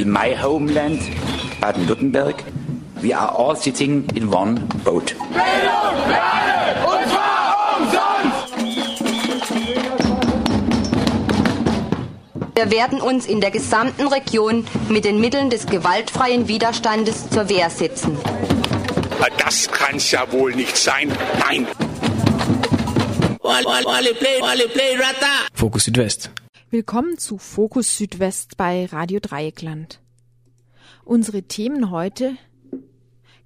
in my homeland, Baden-Württemberg, we are all sitting in one boat. Bildung für alle, und zwar umsonst! Wir werden uns in der gesamten Region mit den Mitteln des gewaltfreien Widerstandes zur Wehr setzen. Das kann's ja wohl nicht sein. Nein. Fokus Südwest. Willkommen zu Fokus Südwest bei Radio Dreieckland. Unsere Themen heute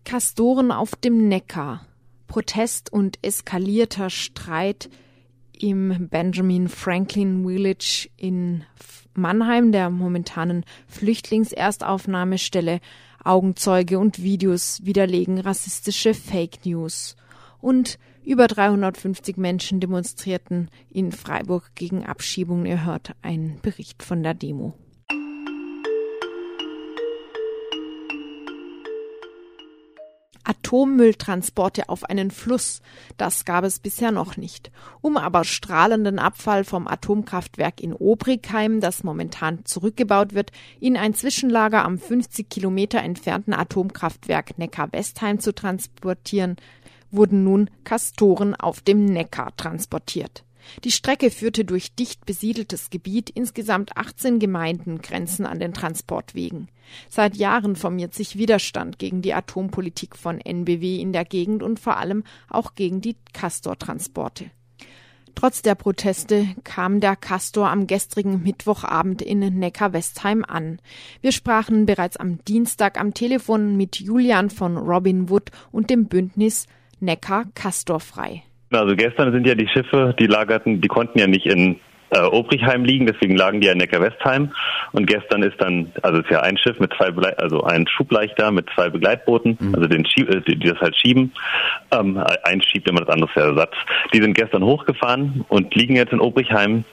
Kastoren auf dem Neckar, Protest und eskalierter Streit im Benjamin Franklin Village in Mannheim, der momentanen Flüchtlingserstaufnahmestelle, Augenzeuge und Videos widerlegen rassistische Fake News und über 350 Menschen demonstrierten in Freiburg gegen Abschiebung. Ihr hört einen Bericht von der Demo. Atommülltransporte auf einen Fluss, das gab es bisher noch nicht. Um aber strahlenden Abfall vom Atomkraftwerk in Obrigheim, das momentan zurückgebaut wird, in ein Zwischenlager am 50 Kilometer entfernten Atomkraftwerk Neckar-Westheim zu transportieren, wurden nun Kastoren auf dem Neckar transportiert. Die Strecke führte durch dicht besiedeltes Gebiet, insgesamt 18 Gemeinden grenzen an den Transportwegen. Seit Jahren formiert sich Widerstand gegen die Atompolitik von NBW in der Gegend und vor allem auch gegen die Castor-Transporte. Trotz der Proteste kam der Castor am gestrigen Mittwochabend in Neckar-Westheim an. Wir sprachen bereits am Dienstag am Telefon mit Julian von Robin Wood und dem Bündnis Neckar Castorfrei. Also gestern sind ja die Schiffe, die lagerten, die konnten ja nicht in äh, Obrigheim liegen, deswegen lagen die ja in Neckar-Westheim. Und gestern ist dann, also es ist ja ein Schiff mit zwei, Begle also ein Schubleichter mit zwei Begleitbooten, mhm. also den Schieb, äh, die, die das halt schieben. Ähm, ein schiebt immer das andere für Ersatz. Die sind gestern hochgefahren und liegen jetzt in Obrigheim.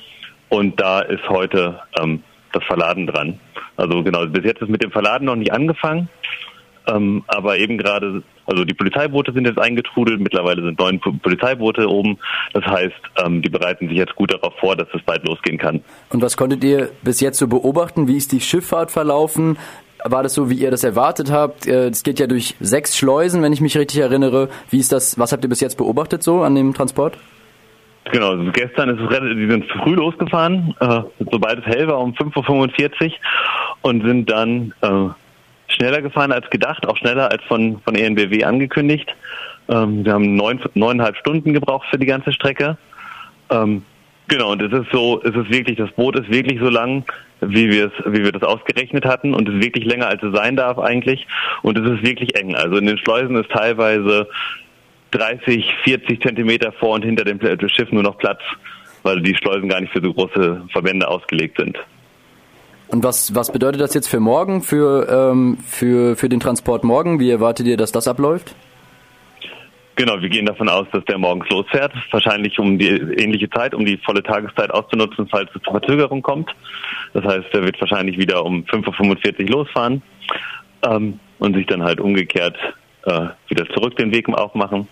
Und da ist heute ähm, das Verladen dran. Also genau, bis jetzt ist mit dem Verladen noch nicht angefangen. Ähm, aber eben gerade, also die Polizeiboote sind jetzt eingetrudelt, mittlerweile sind neun Polizeiboote oben. Das heißt, ähm, die bereiten sich jetzt gut darauf vor, dass es bald losgehen kann. Und was konntet ihr bis jetzt so beobachten? Wie ist die Schifffahrt verlaufen? War das so, wie ihr das erwartet habt? Äh, es geht ja durch sechs Schleusen, wenn ich mich richtig erinnere. Wie ist das, was habt ihr bis jetzt beobachtet so an dem Transport? Genau, also gestern ist es die sind früh losgefahren, äh, sobald es hell war um 5.45 Uhr und sind dann äh, schneller gefahren als gedacht, auch schneller als von, von ENBW angekündigt. Ähm, wir haben neun, neuneinhalb Stunden gebraucht für die ganze Strecke. Ähm, genau, und es ist so, es ist wirklich, das Boot ist wirklich so lang, wie wir es, wie wir das ausgerechnet hatten und es ist wirklich länger, als es sein darf eigentlich. Und es ist wirklich eng. Also in den Schleusen ist teilweise 30, 40 Zentimeter vor und hinter dem Schiff nur noch Platz, weil die Schleusen gar nicht für so große Verbände ausgelegt sind. Und was, was bedeutet das jetzt für morgen, für, ähm, für, für den Transport morgen? Wie erwartet ihr, dass das abläuft? Genau, wir gehen davon aus, dass der morgens losfährt, wahrscheinlich um die ähnliche Zeit, um die volle Tageszeit auszunutzen, falls es zur Verzögerung kommt. Das heißt, er wird wahrscheinlich wieder um 5.45 Uhr losfahren ähm, und sich dann halt umgekehrt äh, wieder zurück den Weg aufmachen.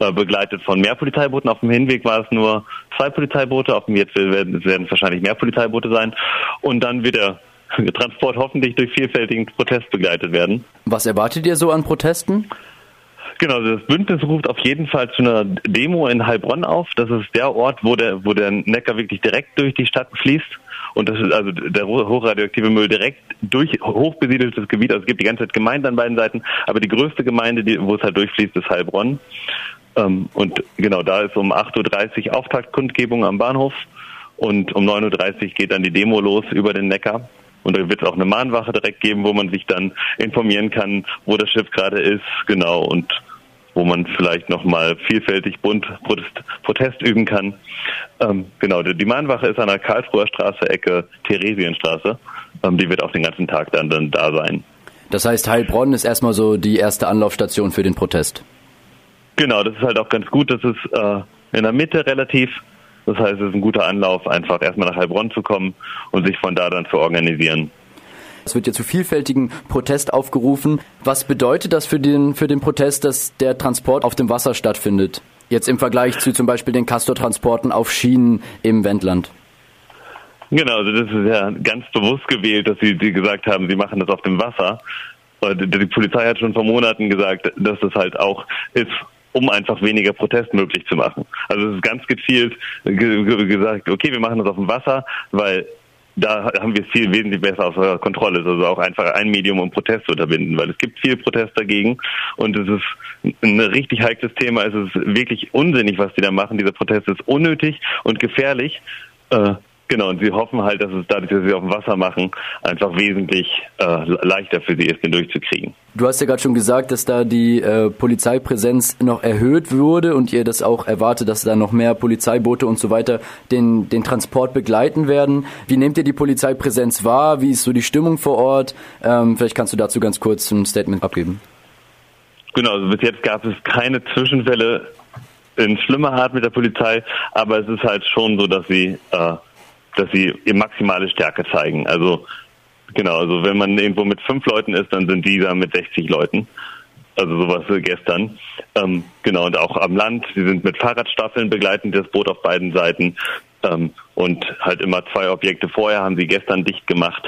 Äh, begleitet von mehr Polizeibooten. Auf dem Hinweg war es nur zwei Polizeiboote, auf dem jetzt werden, werden es wahrscheinlich mehr Polizeiboote sein. Und dann wird der Transport hoffentlich durch vielfältigen Protest begleitet werden. Was erwartet ihr so an Protesten? Genau, das Bündnis ruft auf jeden Fall zu einer Demo in Heilbronn auf. Das ist der Ort, wo der, wo der Neckar wirklich direkt durch die Stadt fließt. Und das ist also der hochradioaktive Müll direkt durch hochbesiedeltes Gebiet. Also es gibt die ganze Zeit Gemeinden an beiden Seiten, aber die größte Gemeinde, die, wo es halt durchfließt, ist Heilbronn. Ähm, und genau, da ist um 8.30 Uhr Auftaktkundgebung am Bahnhof und um 9.30 Uhr geht dann die Demo los über den Neckar. Und da wird es auch eine Mahnwache direkt geben, wo man sich dann informieren kann, wo das Schiff gerade ist, genau, und wo man vielleicht nochmal vielfältig bunt Protest, Protest üben kann. Ähm, genau, die Mahnwache ist an der Karlsruher Straße, Ecke Theresienstraße. Ähm, die wird auch den ganzen Tag dann, dann da sein. Das heißt, Heilbronn ist erstmal so die erste Anlaufstation für den Protest. Genau, das ist halt auch ganz gut. Das ist äh, in der Mitte relativ. Das heißt, es ist ein guter Anlauf, einfach erstmal nach Heilbronn zu kommen und sich von da dann zu organisieren. Es wird ja zu vielfältigen Protest aufgerufen. Was bedeutet das für den, für den Protest, dass der Transport auf dem Wasser stattfindet? Jetzt im Vergleich zu zum Beispiel den Castor-Transporten auf Schienen im Wendland. Genau, also das ist ja ganz bewusst gewählt, dass sie, sie gesagt haben, sie machen das auf dem Wasser. Die Polizei hat schon vor Monaten gesagt, dass das halt auch ist, um einfach weniger Protest möglich zu machen. Also es ist ganz gezielt gesagt, okay, wir machen das auf dem Wasser, weil da haben wir viel wesentlich besser außer Kontrolle. Also auch einfach ein Medium, um Protest zu unterbinden, weil es gibt viel Protest dagegen und es ist ein richtig heikles Thema. Es ist wirklich unsinnig, was die da machen. Dieser Protest ist unnötig und gefährlich. Äh, Genau, und sie hoffen halt, dass es dadurch, dass sie auf dem Wasser machen, einfach wesentlich äh, leichter für sie ist, den durchzukriegen. Du hast ja gerade schon gesagt, dass da die äh, Polizeipräsenz noch erhöht wurde und ihr das auch erwartet, dass da noch mehr Polizeiboote und so weiter den, den Transport begleiten werden. Wie nehmt ihr die Polizeipräsenz wahr? Wie ist so die Stimmung vor Ort? Ähm, vielleicht kannst du dazu ganz kurz ein Statement abgeben. Genau, also bis jetzt gab es keine Zwischenfälle in schlimmer Art mit der Polizei, aber es ist halt schon so, dass sie äh, dass sie ihr maximale Stärke zeigen. Also genau, also wenn man irgendwo mit fünf Leuten ist, dann sind die da mit 60 Leuten. Also sowas gestern. Ähm, genau, und auch am Land, sie sind mit Fahrradstaffeln begleitend das Boot auf beiden Seiten. Ähm, und halt immer zwei Objekte vorher haben sie gestern dicht gemacht.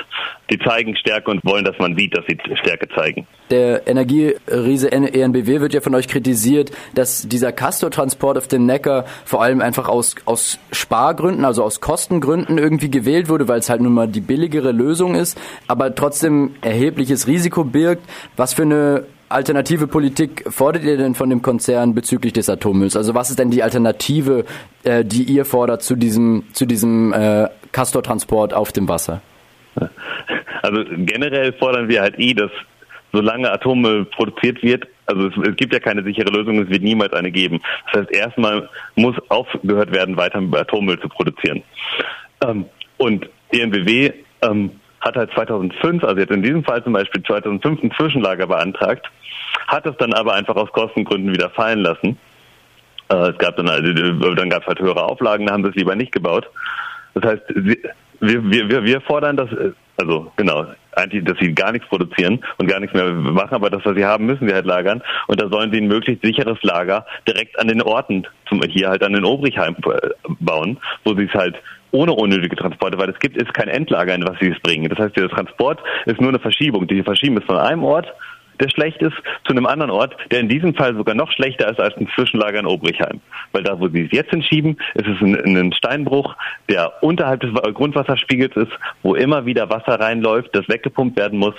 Die zeigen Stärke und wollen, dass man sieht, dass sie Stärke zeigen. Der Energieriese ENBW wird ja von euch kritisiert, dass dieser Castor-Transport auf dem Neckar vor allem einfach aus, aus Spargründen, also aus Kostengründen irgendwie gewählt wurde, weil es halt nun mal die billigere Lösung ist, aber trotzdem erhebliches Risiko birgt. Was für eine alternative Politik fordert ihr denn von dem Konzern bezüglich des Atommülls? Also was ist denn die Alternative, äh, die ihr fordert zu diesem, zu diesem äh, Castor-Transport auf dem Wasser? Also generell fordern wir halt eh, dass solange Atommüll produziert wird, also es, es, gibt ja keine sichere Lösung, es wird niemals eine geben. Das heißt, erstmal muss aufgehört werden, weiter Atommüll zu produzieren. Ähm, und ENBW ähm, hat halt 2005, also jetzt in diesem Fall zum Beispiel 2005 ein Zwischenlager beantragt, hat es dann aber einfach aus Kostengründen wieder fallen lassen. Äh, es gab dann, also, dann gab es halt höhere Auflagen, da haben sie es lieber nicht gebaut. Das heißt, wir, wir, wir fordern das, äh, also genau, eigentlich, dass sie gar nichts produzieren und gar nichts mehr machen, aber das, was sie haben, müssen sie halt lagern. Und da sollen sie ein möglichst sicheres Lager direkt an den Orten, zum, hier halt an den Obrichheim äh, bauen, wo sie es halt ohne unnötige Transporte, weil es gibt ist kein Endlager, in was sie es bringen. Das heißt, der Transport ist nur eine Verschiebung. Die Verschiebung ist von einem Ort, der schlecht ist, zu einem anderen Ort, der in diesem Fall sogar noch schlechter ist als ein Zwischenlager in Obrichheim. Weil da, wo sie es jetzt hinschieben, ist es ein, ein Steinbruch, der unterhalb des Grundwasserspiegels ist, wo immer wieder Wasser reinläuft, das weggepumpt werden muss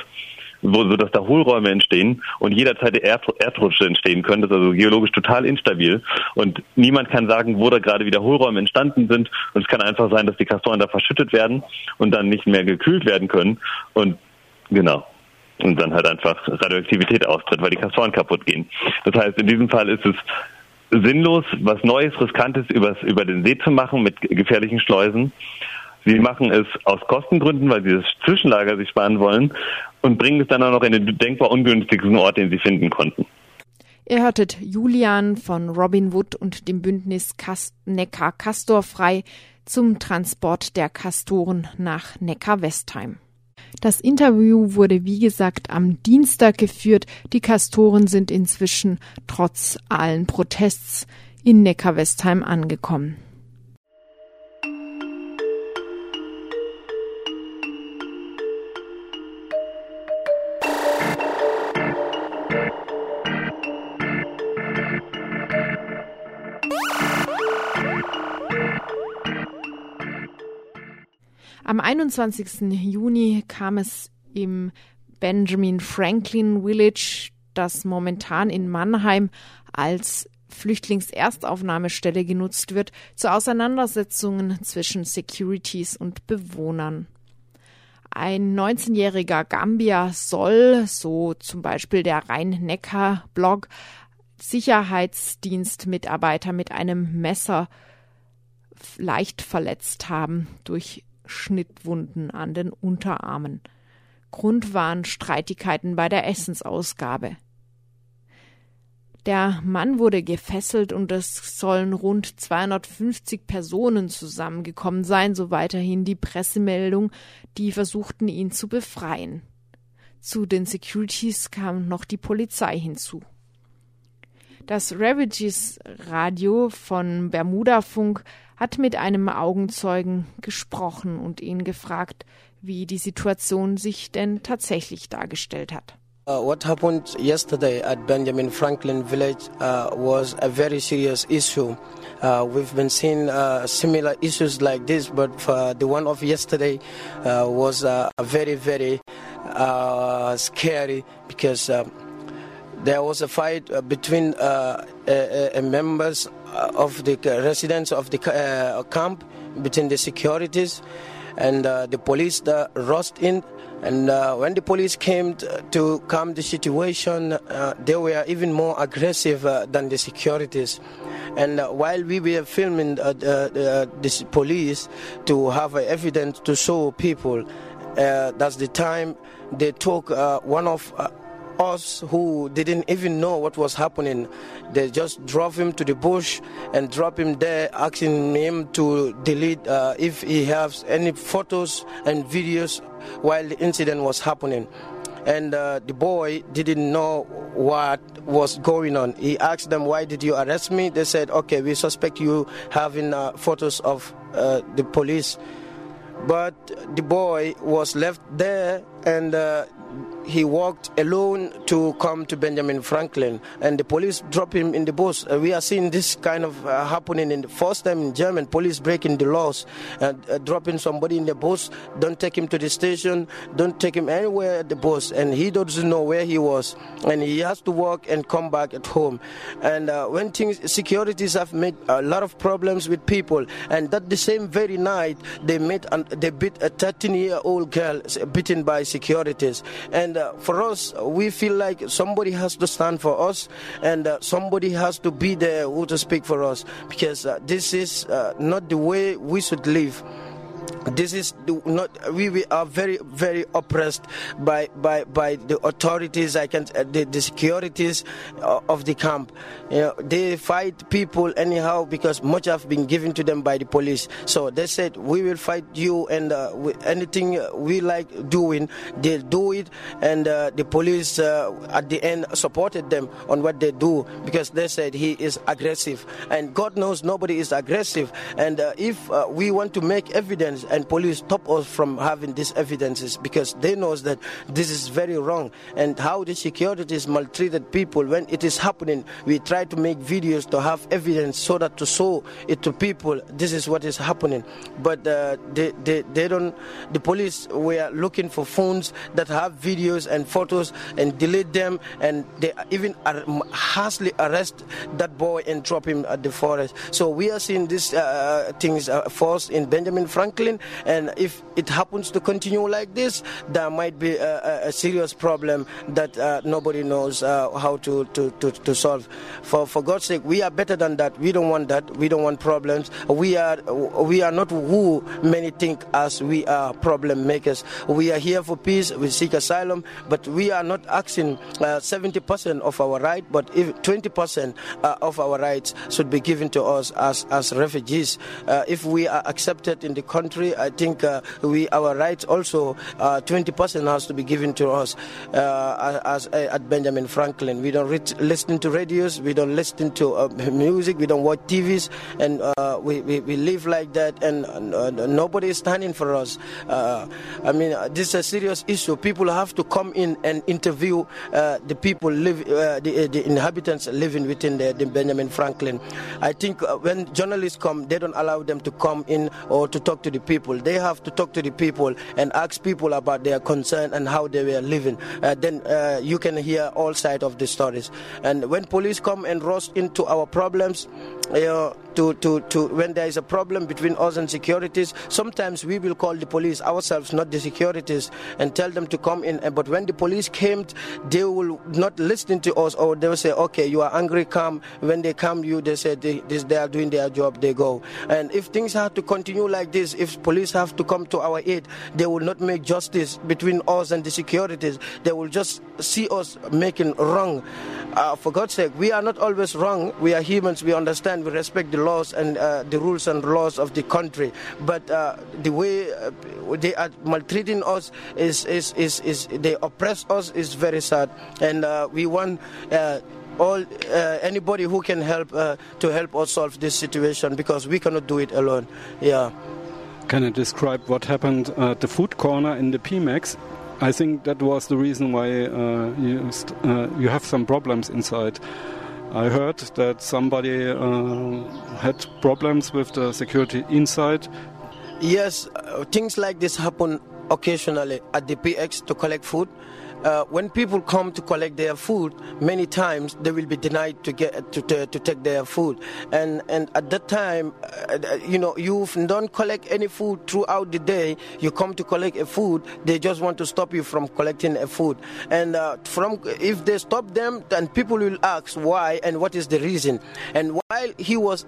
wo, so dass da Hohlräume entstehen und jederzeit Erd Erdrutsche entstehen können. Das ist also geologisch total instabil und niemand kann sagen, wo da gerade wieder Hohlräume entstanden sind. Und es kann einfach sein, dass die Kastoren da verschüttet werden und dann nicht mehr gekühlt werden können. Und genau. Und dann halt einfach Radioaktivität austritt, weil die Kastoren kaputt gehen. Das heißt, in diesem Fall ist es sinnlos, was Neues, Riskantes übers, über den See zu machen mit gefährlichen Schleusen. Sie machen es aus Kostengründen, weil sie das Zwischenlager sich sparen wollen und bringen es dann auch noch in den denkbar ungünstigsten Ort, den sie finden konnten. Ihr hörtet Julian von Robin Wood und dem Bündnis Kast Neckar Castor frei zum Transport der Kastoren nach Neckar-Westheim. Das Interview wurde wie gesagt am Dienstag geführt. Die Kastoren sind inzwischen trotz allen Protests in Neckar-Westheim angekommen. 21. Juni kam es im Benjamin Franklin Village, das momentan in Mannheim als Flüchtlingserstaufnahmestelle genutzt wird, zu Auseinandersetzungen zwischen Securities und Bewohnern. Ein 19-jähriger Gambia soll, so zum Beispiel der Rhein-Neckar-Blog, Sicherheitsdienstmitarbeiter mit einem Messer leicht verletzt haben durch Schnittwunden an den Unterarmen. Grund waren Streitigkeiten bei der Essensausgabe. Der Mann wurde gefesselt und es sollen rund 250 Personen zusammengekommen sein, so weiterhin die Pressemeldung, die versuchten ihn zu befreien. Zu den Securities kam noch die Polizei hinzu. Das Ravages Radio von Bermuda Funk hat mit einem Augenzeugen gesprochen und ihn gefragt, wie die Situation sich denn tatsächlich dargestellt hat. Uh, what happened yesterday at Benjamin Franklin Village uh, was a very serious issue. Uh, we've been seeing uh, similar issues like this, but the one of yesterday uh, was uh, very, very scary because there was a fight between members of the residents of the camp between the securities and the police that rushed in and uh, when the police came to calm the situation, uh, they were even more aggressive uh, than the securities. And uh, while we were filming uh, the, police to have evidence to show people, uh, that's the time they took one of us who didn't even know what was happening. They just drove him to the bush and drop him there, asking him to delete uh, if he has any photos and videos while the incident was happening. And uh, the boy didn't know what was going on. He asked them, "Why did you arrest me?" They said, "Okay, we suspect you having uh, photos of uh, the police." But the boy was left there, and uh, he walked alone to come to Benjamin Franklin, and the police dropped him in the bus. Uh, we are seeing this kind of uh, happening in the first time in German. Police breaking the laws, and uh, dropping somebody in the bus. Don't take him to the station. Don't take him anywhere at the bus, and he doesn't know where he was, and he has to walk and come back at home. And uh, when things securities have made a lot of problems with people, and that the same very night they met and they beat a 13-year-old girl beaten by securities, and uh, for us, we feel like somebody has to stand for us, and uh, somebody has to be there who to speak for us, because uh, this is uh, not the way we should live this is not we, we are very very oppressed by by by the authorities i can uh, the, the securities uh, of the camp. You know they fight people anyhow because much have been given to them by the police. So they said we will fight you and uh, anything we like doing they'll do it. And uh, the police uh, at the end supported them on what they do because they said he is aggressive. And god knows nobody is aggressive. And uh, if we want to make evidence and police stop us from having these evidences because they know that this is very wrong. And how the securities maltreated people when it is happening we try to make videos to have evidence so that to show it to people this is what is happening. But uh, they, they, they don't the police were looking for phones that have videos and photos and delete them and they even harshly arrest that boy and drop him at the forest. So we are seeing these uh, things uh, in benjamin franklin and if it happens to continue like this, there might be a, a serious problem that uh, nobody knows uh, how to, to, to, to, solve. For, for God's sake, we are better than that. We don't want that. We don't want problems. We are, we are not who many think as we are problem makers. We are here for peace. We seek asylum, but we are not asking uh, 70% of our right, but if 20% uh, of our rights should be given to us as, as refugees. Uh, if we are accepted in the country, I think uh, we our rights also uh, 20% has to be given to us uh, as, uh, at Benjamin Franklin. We don't read, listen to radios, we don't listen to uh, music, we don't watch TVs, and uh, we, we, we live like that, and nobody is standing for us. I mean, this is a serious issue. People have to come in and interview the people live, the, the, inhabitants living within the, the Benjamin Franklin. I think when journalists come, they don't allow them to come in or to talk to the people people. They have to talk to the people and ask people about their concern and how they were living. Uh, then uh, you can hear all sides of the stories. And when police come and rush into our problems, you know, to, to, to when there is a problem between us and securities, sometimes we will call the police ourselves, not the securities, and tell them to come in. But when the police came, they will not listen to us, or they will say, "Okay, you are angry, come." When they come, you they say they, this, they are doing their job, they go. And if things have to continue like this, if police have to come to our aid, they will not make justice between us and the securities. They will just see us making wrong. Uh, for God's sake, we are not always wrong. We are humans. We understand. We respect the laws and uh, the rules and laws of the country. But uh, the way uh, they are maltreating us is, is, is, is, they oppress us is very sad. And uh, we want uh, all uh, anybody who can help uh, to help us solve this situation because we cannot do it alone. Yeah. Can you describe what happened at the food corner in the PMAX? I think that was the reason why uh, you, you have some problems inside. I heard that somebody uh, had problems with the security inside. Yes, uh, things like this happen occasionally at the PX to collect food. Uh, when people come to collect their food, many times they will be denied to get to, to, to take their food, and and at that time, uh, you know, you don't collect any food throughout the day. You come to collect a food, they just want to stop you from collecting a food, and uh, from if they stop them, then people will ask why and what is the reason, and while he was.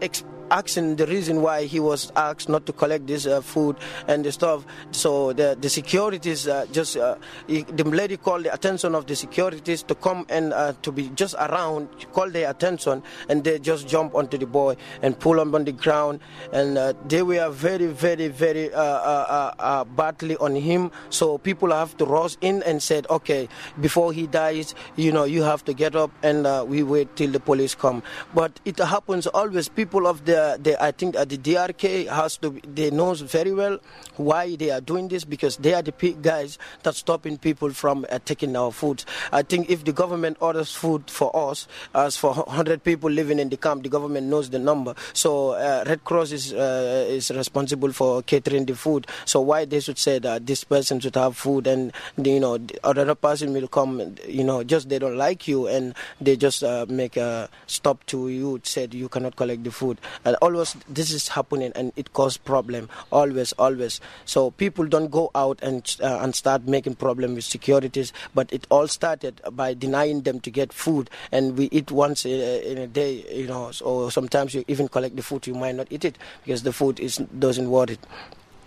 Asking the reason why he was asked not to collect this uh, food and the stuff. So the the securities uh, just uh, the lady called the attention of the securities to come and uh, to be just around, call their attention, and they just jump onto the boy and pull him on the ground, and uh, they were very very very uh, badly on him. So people have to rush in and said, okay, before he dies, you know, you have to get up and we wait till the police come. But it happens always. People of the the, I think uh, the DRK has to, they knows very well why they are doing this because they are the guys that stopping people from uh, taking our food. I think if the government orders food for us, as for 100 people living in the camp, the government knows the number. So uh, Red Cross is uh, is responsible for catering the food. So why they should say that this person should have food and you know other person will come, you know, just they don't like you and they just uh, make a stop to you said you cannot collect the food. And always this is happening and it causes problem always always so people don't go out and uh, and start making problem with securities but it all started by denying them to get food. And we eat once in a day you know. Or sometimes you even collect the food you might not eat it because the food is doesn't worth it.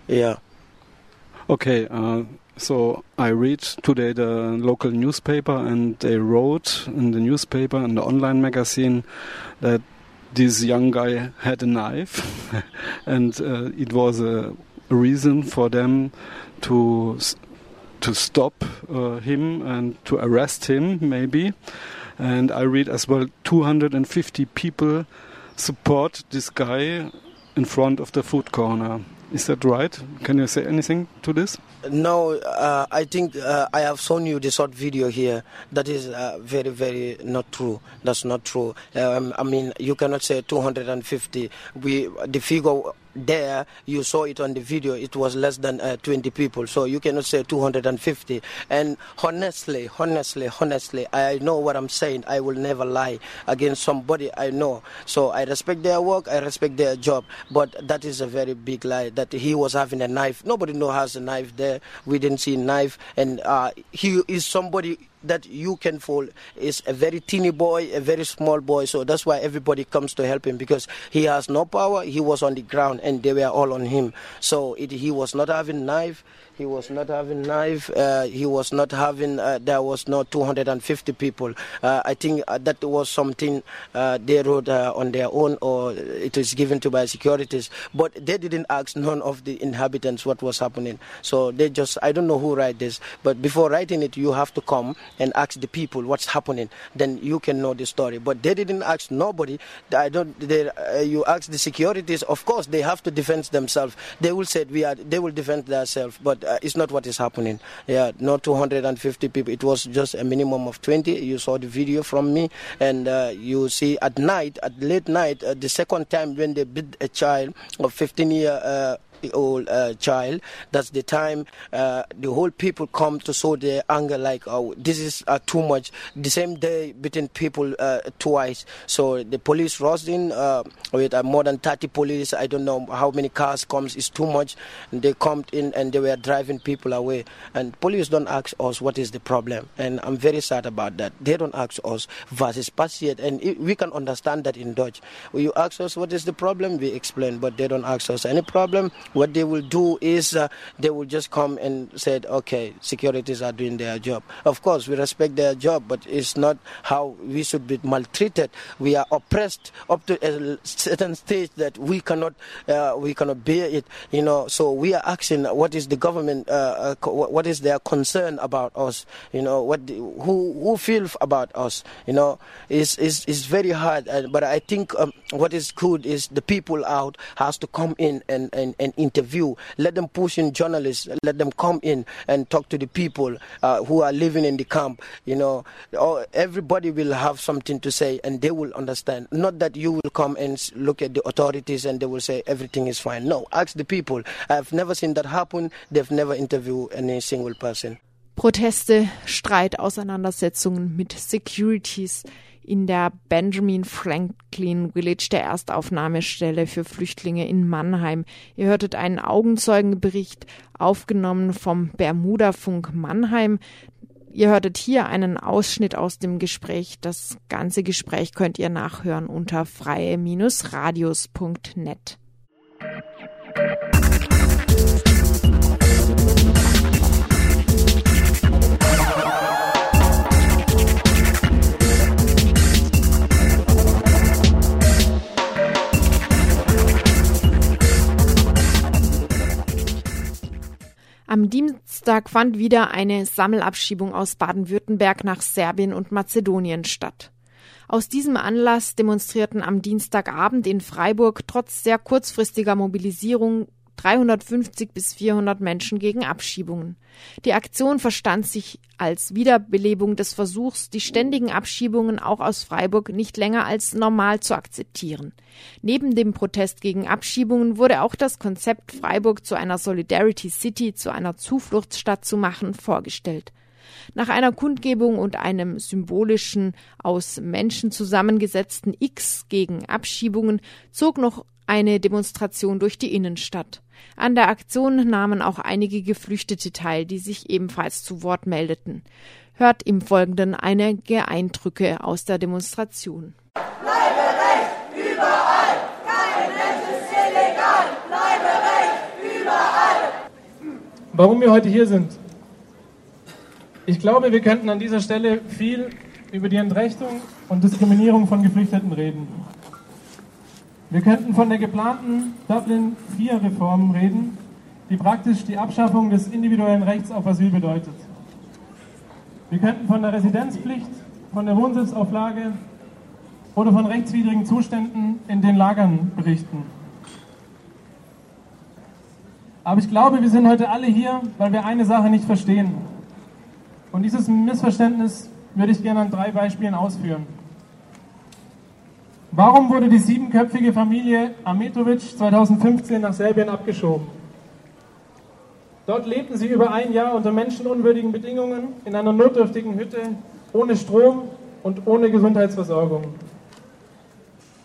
Yeah. Okay uh so I read today the local newspaper, and they wrote in the newspaper and the online magazine that this young guy had a knife, and uh, it was a reason for them to to stop uh, him and to arrest him, maybe. And I read as well 250 people support this guy in front of the food corner. Is that right? Can you say anything to this? No, uh, I think uh, I have shown you the short video here. That is uh, very, very not true. That's not true. Um, I mean, you cannot say 250. We the figure there you saw it on the video it was less than uh, 20 people. So you cannot say 250 and honestly honestly honestly i know what i'm saying. I will never lie against somebody i know. So i respect their work i respect their job but that is a very big lie that he was having a knife. Nobody know has a knife there. We didn't see a knife. And uh, he is somebody that you can fall is a very teeny boy, a very small boy. So that's why everybody comes to help him because he has no power. He was on the ground and they were all on him. So it, he was not having knife. He was not having knife. Uh, he was not having. Uh, there was no 250 people. Uh, I think uh, that was something uh, they wrote uh, on their own, or it was given to by securities. But they didn't ask none of the inhabitants what was happening. So they just. I don't know who write this, but before writing it, you have to come and ask the people what's happening. Then you can know the story. But they didn't ask nobody. I don't. They, you ask the securities. Of course, they have to defend themselves. They will say we are. They will defend themselves, but uh, it's not what is happening. Yeah, not 250 people. It was just a minimum of 20. You saw the video from me, and uh, you see at night, at late night, uh, the second time when they beat a child of 15 year uh, old uh, child. That's the time uh, the whole people come to show their anger, like, oh, this is uh, too much. The same day, beating people uh, twice. So the police rushed in uh, with uh, more than 30 police. I don't know how many cars comes. It's too much. And they come in and they were driving people away. And police don't ask us what is the problem. And I'm very sad about that. They don't ask us versus passiert. And we can understand that in Dutch. You ask us what is the problem, we explain. But they don't ask us any problem what they will do is uh, they will just come and said, okay, securities are doing their job. Of course, we respect their job, but it's not how we should be maltreated. We are oppressed up to a certain stage that we cannot uh, we cannot bear it. You know, so we are asking, what is the government? Uh, uh what is their concern about us? You know, what who who feel about us? You know, is is is very hard. but I think um, what is good is the people out has to come in and, and, and interview. Let them push in journalists. Let them come in and talk to the people uh, who are living in the camp. You know, everybody will have something to say and they will understand. Not that you will come and look at the authorities and they will say everything is fine. No, ask the people. I've never seen that happen. They've never interviewed any single person. Proteste, Streit, Auseinandersetzungen mit Securities in der Benjamin Franklin Village, der Erstaufnahmestelle für Flüchtlinge in Mannheim. Ihr hörtet einen Augenzeugenbericht aufgenommen vom Bermuda-Funk Mannheim. Ihr hörtet hier einen Ausschnitt aus dem Gespräch. Das ganze Gespräch könnt ihr nachhören unter freie-radios.net. Am Dienstag fand wieder eine Sammelabschiebung aus Baden-Württemberg nach Serbien und Mazedonien statt. Aus diesem Anlass demonstrierten am Dienstagabend in Freiburg trotz sehr kurzfristiger Mobilisierung 350 bis 400 Menschen gegen Abschiebungen. Die Aktion verstand sich als Wiederbelebung des Versuchs, die ständigen Abschiebungen auch aus Freiburg nicht länger als normal zu akzeptieren. Neben dem Protest gegen Abschiebungen wurde auch das Konzept, Freiburg zu einer Solidarity City, zu einer Zufluchtsstadt zu machen, vorgestellt. Nach einer Kundgebung und einem symbolischen, aus Menschen zusammengesetzten X gegen Abschiebungen zog noch eine Demonstration durch die Innenstadt. An der Aktion nahmen auch einige Geflüchtete teil, die sich ebenfalls zu Wort meldeten. Hört im Folgenden einige Eindrücke aus der Demonstration. Bleibe Recht überall! Kein Mensch ist illegal! Bleibe Recht überall! Warum wir heute hier sind? Ich glaube, wir könnten an dieser Stelle viel über die Entrechtung und Diskriminierung von Geflüchteten reden. Wir könnten von der geplanten Dublin IV-Reform reden, die praktisch die Abschaffung des individuellen Rechts auf Asyl bedeutet. Wir könnten von der Residenzpflicht, von der Wohnsitzauflage oder von rechtswidrigen Zuständen in den Lagern berichten. Aber ich glaube, wir sind heute alle hier, weil wir eine Sache nicht verstehen. Und dieses Missverständnis würde ich gerne an drei Beispielen ausführen. Warum wurde die siebenköpfige Familie Ametovic 2015 nach Serbien abgeschoben? Dort lebten sie über ein Jahr unter menschenunwürdigen Bedingungen in einer notdürftigen Hütte, ohne Strom und ohne Gesundheitsversorgung.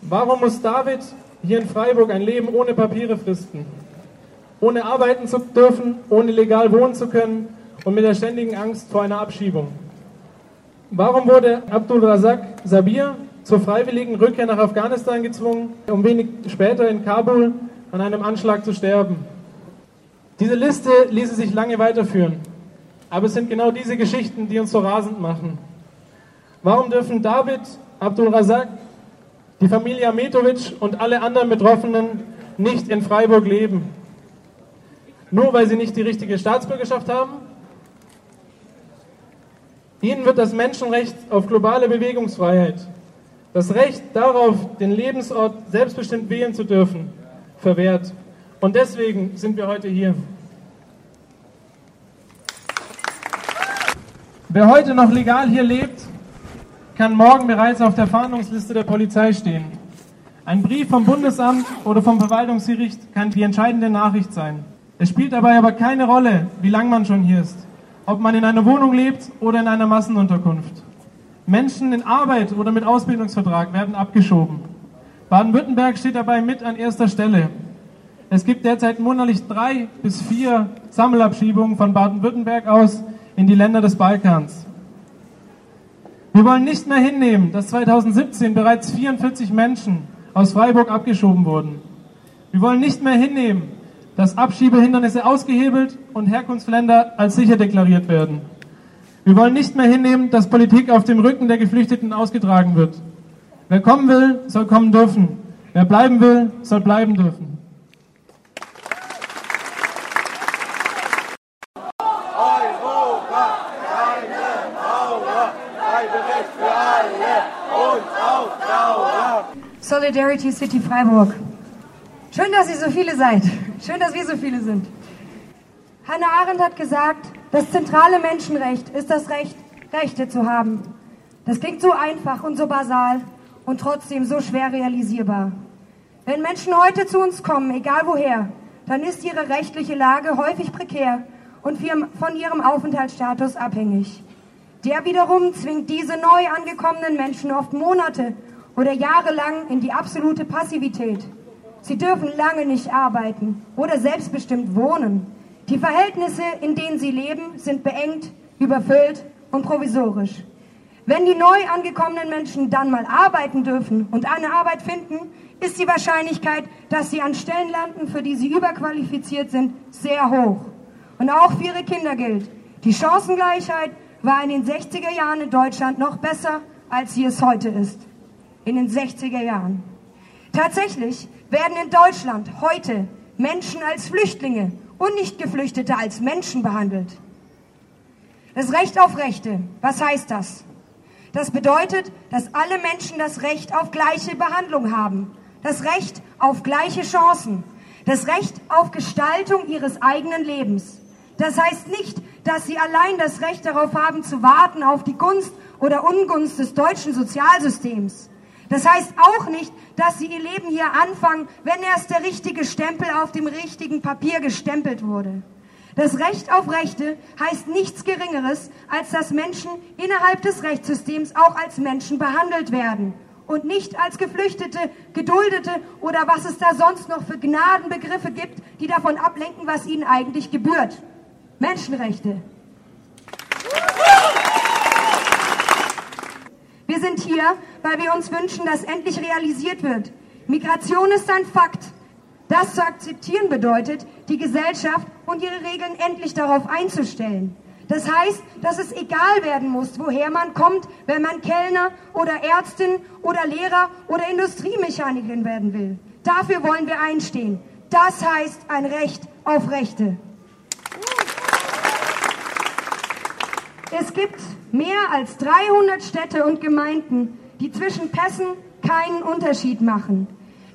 Warum muss David hier in Freiburg ein Leben ohne Papiere fristen? Ohne arbeiten zu dürfen, ohne legal wohnen zu können und mit der ständigen Angst vor einer Abschiebung? Warum wurde Abdul Razak Sabir zur freiwilligen Rückkehr nach Afghanistan gezwungen, um wenig später in Kabul an einem Anschlag zu sterben. Diese Liste ließe sich lange weiterführen, aber es sind genau diese Geschichten, die uns so rasend machen. Warum dürfen David, Abdul Razak, die Familie Ametovic und alle anderen Betroffenen nicht in Freiburg leben? Nur weil sie nicht die richtige Staatsbürgerschaft haben? Ihnen wird das Menschenrecht auf globale Bewegungsfreiheit das Recht darauf, den Lebensort selbstbestimmt wählen zu dürfen, verwehrt. Und deswegen sind wir heute hier. Wer heute noch legal hier lebt, kann morgen bereits auf der Fahndungsliste der Polizei stehen. Ein Brief vom Bundesamt oder vom Verwaltungsgericht kann die entscheidende Nachricht sein. Es spielt dabei aber keine Rolle, wie lange man schon hier ist, ob man in einer Wohnung lebt oder in einer Massenunterkunft. Menschen in Arbeit oder mit Ausbildungsvertrag werden abgeschoben. Baden-Württemberg steht dabei mit an erster Stelle. Es gibt derzeit monatlich drei bis vier Sammelabschiebungen von Baden-Württemberg aus in die Länder des Balkans. Wir wollen nicht mehr hinnehmen, dass 2017 bereits 44 Menschen aus Freiburg abgeschoben wurden. Wir wollen nicht mehr hinnehmen, dass Abschiebehindernisse ausgehebelt und Herkunftsländer als sicher deklariert werden. Wir wollen nicht mehr hinnehmen, dass Politik auf dem Rücken der Geflüchteten ausgetragen wird. Wer kommen will, soll kommen dürfen. Wer bleiben will, soll bleiben dürfen. Solidarity City Freiburg. Schön, dass ihr so viele seid. Schön, dass wir so viele sind. Hannah Arendt hat gesagt, das zentrale Menschenrecht ist das Recht, Rechte zu haben. Das klingt so einfach und so basal und trotzdem so schwer realisierbar. Wenn Menschen heute zu uns kommen, egal woher, dann ist ihre rechtliche Lage häufig prekär und von ihrem Aufenthaltsstatus abhängig. Der wiederum zwingt diese neu angekommenen Menschen oft Monate oder Jahre lang in die absolute Passivität. Sie dürfen lange nicht arbeiten oder selbstbestimmt wohnen. Die Verhältnisse, in denen sie leben, sind beengt, überfüllt und provisorisch. Wenn die neu angekommenen Menschen dann mal arbeiten dürfen und eine Arbeit finden, ist die Wahrscheinlichkeit, dass sie an Stellen landen, für die sie überqualifiziert sind, sehr hoch. Und auch für ihre Kinder gilt, die Chancengleichheit war in den 60er Jahren in Deutschland noch besser, als sie es heute ist. In den 60er Jahren. Tatsächlich werden in Deutschland heute Menschen als Flüchtlinge und nicht Geflüchtete als Menschen behandelt. Das Recht auf Rechte, was heißt das? Das bedeutet, dass alle Menschen das Recht auf gleiche Behandlung haben, das Recht auf gleiche Chancen, das Recht auf Gestaltung ihres eigenen Lebens. Das heißt nicht, dass sie allein das Recht darauf haben zu warten auf die Gunst oder Ungunst des deutschen Sozialsystems. Das heißt auch nicht, dass sie ihr Leben hier anfangen, wenn erst der richtige Stempel auf dem richtigen Papier gestempelt wurde. Das Recht auf Rechte heißt nichts Geringeres, als dass Menschen innerhalb des Rechtssystems auch als Menschen behandelt werden und nicht als Geflüchtete, Geduldete oder was es da sonst noch für Gnadenbegriffe gibt, die davon ablenken, was ihnen eigentlich gebührt. Menschenrechte. Sind hier, weil wir uns wünschen, dass endlich realisiert wird. Migration ist ein Fakt. Das zu akzeptieren bedeutet, die Gesellschaft und ihre Regeln endlich darauf einzustellen. Das heißt, dass es egal werden muss, woher man kommt, wenn man Kellner oder Ärztin oder Lehrer oder Industriemechanikerin werden will. Dafür wollen wir einstehen. Das heißt ein Recht auf Rechte. Es gibt mehr als 300 Städte und Gemeinden, die zwischen Pässen keinen Unterschied machen.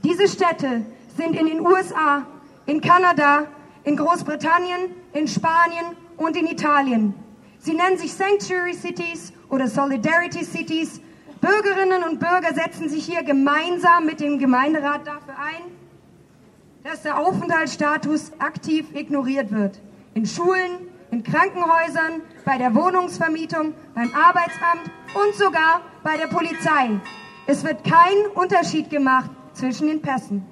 Diese Städte sind in den USA, in Kanada, in Großbritannien, in Spanien und in Italien. Sie nennen sich Sanctuary Cities oder Solidarity Cities. Bürgerinnen und Bürger setzen sich hier gemeinsam mit dem Gemeinderat dafür ein, dass der Aufenthaltsstatus aktiv ignoriert wird. In Schulen, in Krankenhäusern, bei der Wohnungsvermietung, beim Arbeitsamt und sogar bei der Polizei. Es wird kein Unterschied gemacht zwischen den Pässen.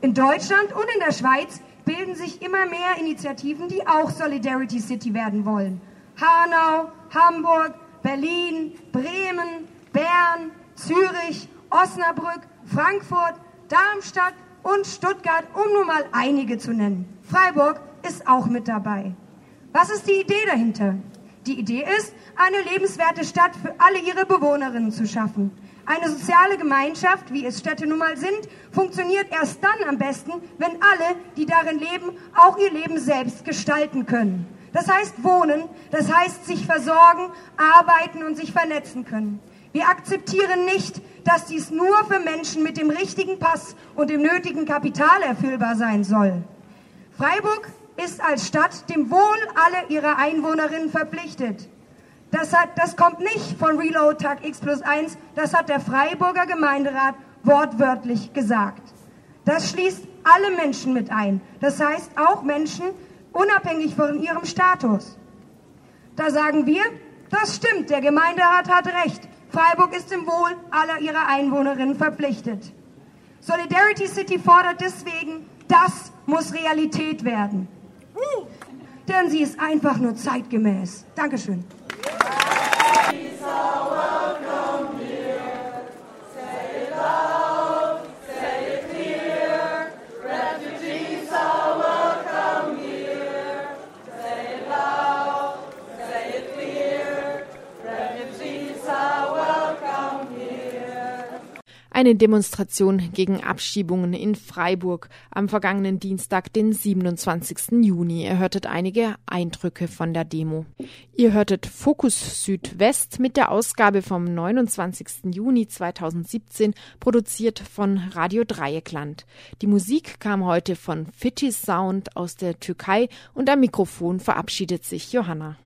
In Deutschland und in der Schweiz bilden sich immer mehr Initiativen, die auch Solidarity City werden wollen. Hanau, Hamburg, Berlin, Bremen, Bern, Zürich, Osnabrück, Frankfurt, Darmstadt und Stuttgart, um nur mal einige zu nennen. Freiburg ist auch mit dabei. Was ist die Idee dahinter? Die Idee ist, eine lebenswerte Stadt für alle ihre Bewohnerinnen zu schaffen. Eine soziale Gemeinschaft, wie es Städte nun mal sind, funktioniert erst dann am besten, wenn alle, die darin leben, auch ihr Leben selbst gestalten können. Das heißt wohnen, das heißt sich versorgen, arbeiten und sich vernetzen können. Wir akzeptieren nicht, dass dies nur für Menschen mit dem richtigen Pass und dem nötigen Kapital erfüllbar sein soll. Freiburg ist als Stadt dem Wohl aller ihrer Einwohnerinnen verpflichtet. Das, hat, das kommt nicht von Reload Tag X plus 1, das hat der Freiburger Gemeinderat wortwörtlich gesagt. Das schließt alle Menschen mit ein. Das heißt auch Menschen unabhängig von ihrem Status. Da sagen wir, das stimmt, der Gemeinderat hat recht. Freiburg ist dem Wohl aller ihrer Einwohnerinnen verpflichtet. Solidarity City fordert deswegen, das muss Realität werden. Denn sie ist einfach nur zeitgemäß. Dankeschön. Eine Demonstration gegen Abschiebungen in Freiburg am vergangenen Dienstag, den 27. Juni. Ihr hörtet einige Eindrücke von der Demo. Ihr hörtet Fokus Südwest mit der Ausgabe vom 29. Juni 2017, produziert von Radio Dreieckland. Die Musik kam heute von Fitty Sound aus der Türkei und am Mikrofon verabschiedet sich Johanna.